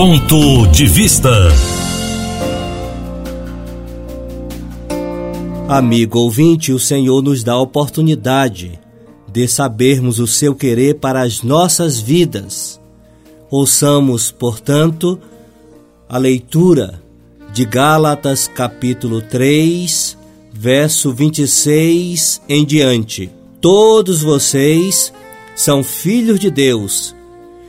Ponto de Vista. Amigo ouvinte, o Senhor nos dá a oportunidade de sabermos o seu querer para as nossas vidas. Ouçamos, portanto, a leitura de Gálatas, capítulo 3, verso 26 em diante. Todos vocês são filhos de Deus,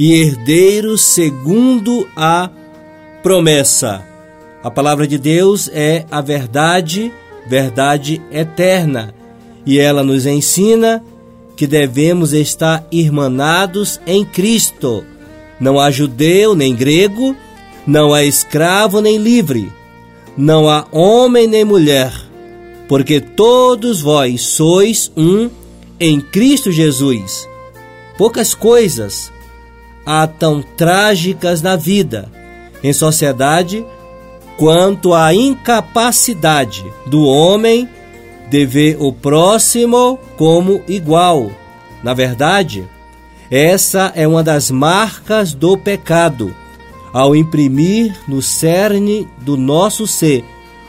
e herdeiros segundo a promessa. A palavra de Deus é a verdade verdade eterna, e ela nos ensina que devemos estar irmanados em Cristo. Não há judeu nem grego, não há escravo nem livre, não há homem nem mulher, porque todos vós sois um em Cristo Jesus. Poucas coisas há tão trágicas na vida, em sociedade, quanto à incapacidade do homem de ver o próximo como igual. Na verdade, essa é uma das marcas do pecado, ao imprimir no cerne do nosso ser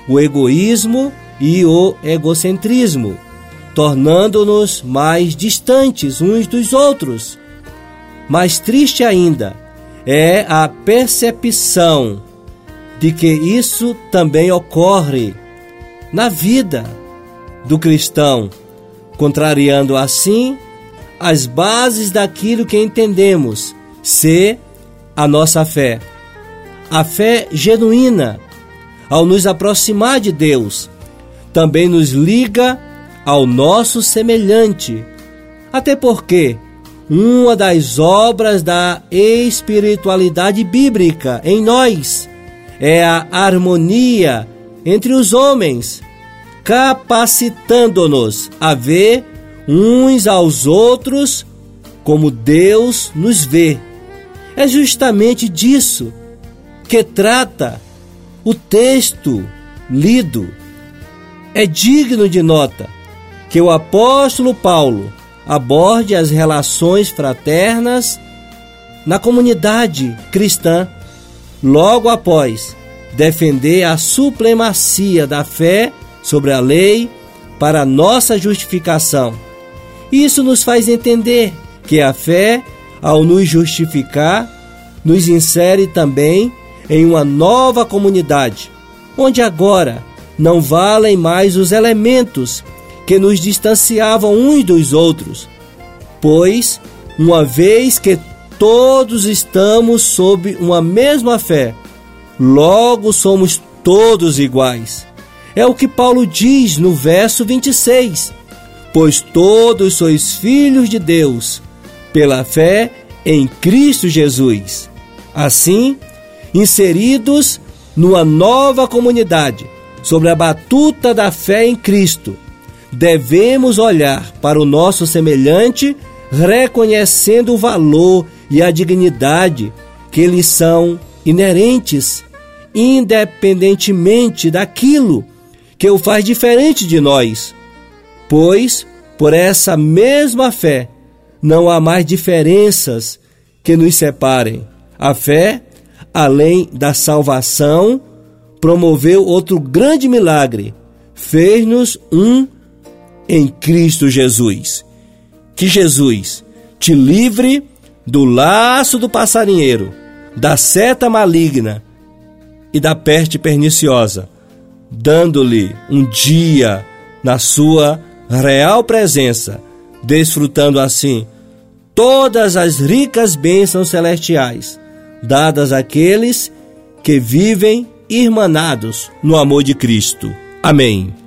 o egoísmo e o egocentrismo, tornando-nos mais distantes uns dos outros. Mais triste ainda é a percepção de que isso também ocorre na vida do cristão, contrariando assim as bases daquilo que entendemos ser a nossa fé. A fé genuína, ao nos aproximar de Deus, também nos liga ao nosso semelhante. Até porque uma das obras da espiritualidade bíblica em nós é a harmonia entre os homens, capacitando-nos a ver uns aos outros como Deus nos vê. É justamente disso que trata o texto lido. É digno de nota que o apóstolo Paulo aborde as relações fraternas na comunidade cristã logo após defender a supremacia da fé sobre a lei para nossa justificação. Isso nos faz entender que a fé, ao nos justificar, nos insere também em uma nova comunidade, onde agora não valem mais os elementos que nos distanciavam uns dos outros, pois, uma vez que todos estamos sob uma mesma fé. Logo somos todos iguais. É o que Paulo diz no verso 26. Pois todos sois filhos de Deus, pela fé em Cristo Jesus. Assim, inseridos numa nova comunidade, sobre a batuta da fé em Cristo, devemos olhar para o nosso semelhante, reconhecendo o valor e a dignidade que lhes são inerentes, independentemente daquilo que o faz diferente de nós. Pois, por essa mesma fé, não há mais diferenças que nos separem. A fé, além da salvação, promoveu outro grande milagre: fez-nos um em Cristo Jesus. Que Jesus te livre do laço do passarinheiro, da seta maligna e da peste perniciosa, dando-lhe um dia na sua real presença, desfrutando assim todas as ricas bênçãos celestiais, dadas àqueles que vivem irmanados no amor de Cristo. Amém.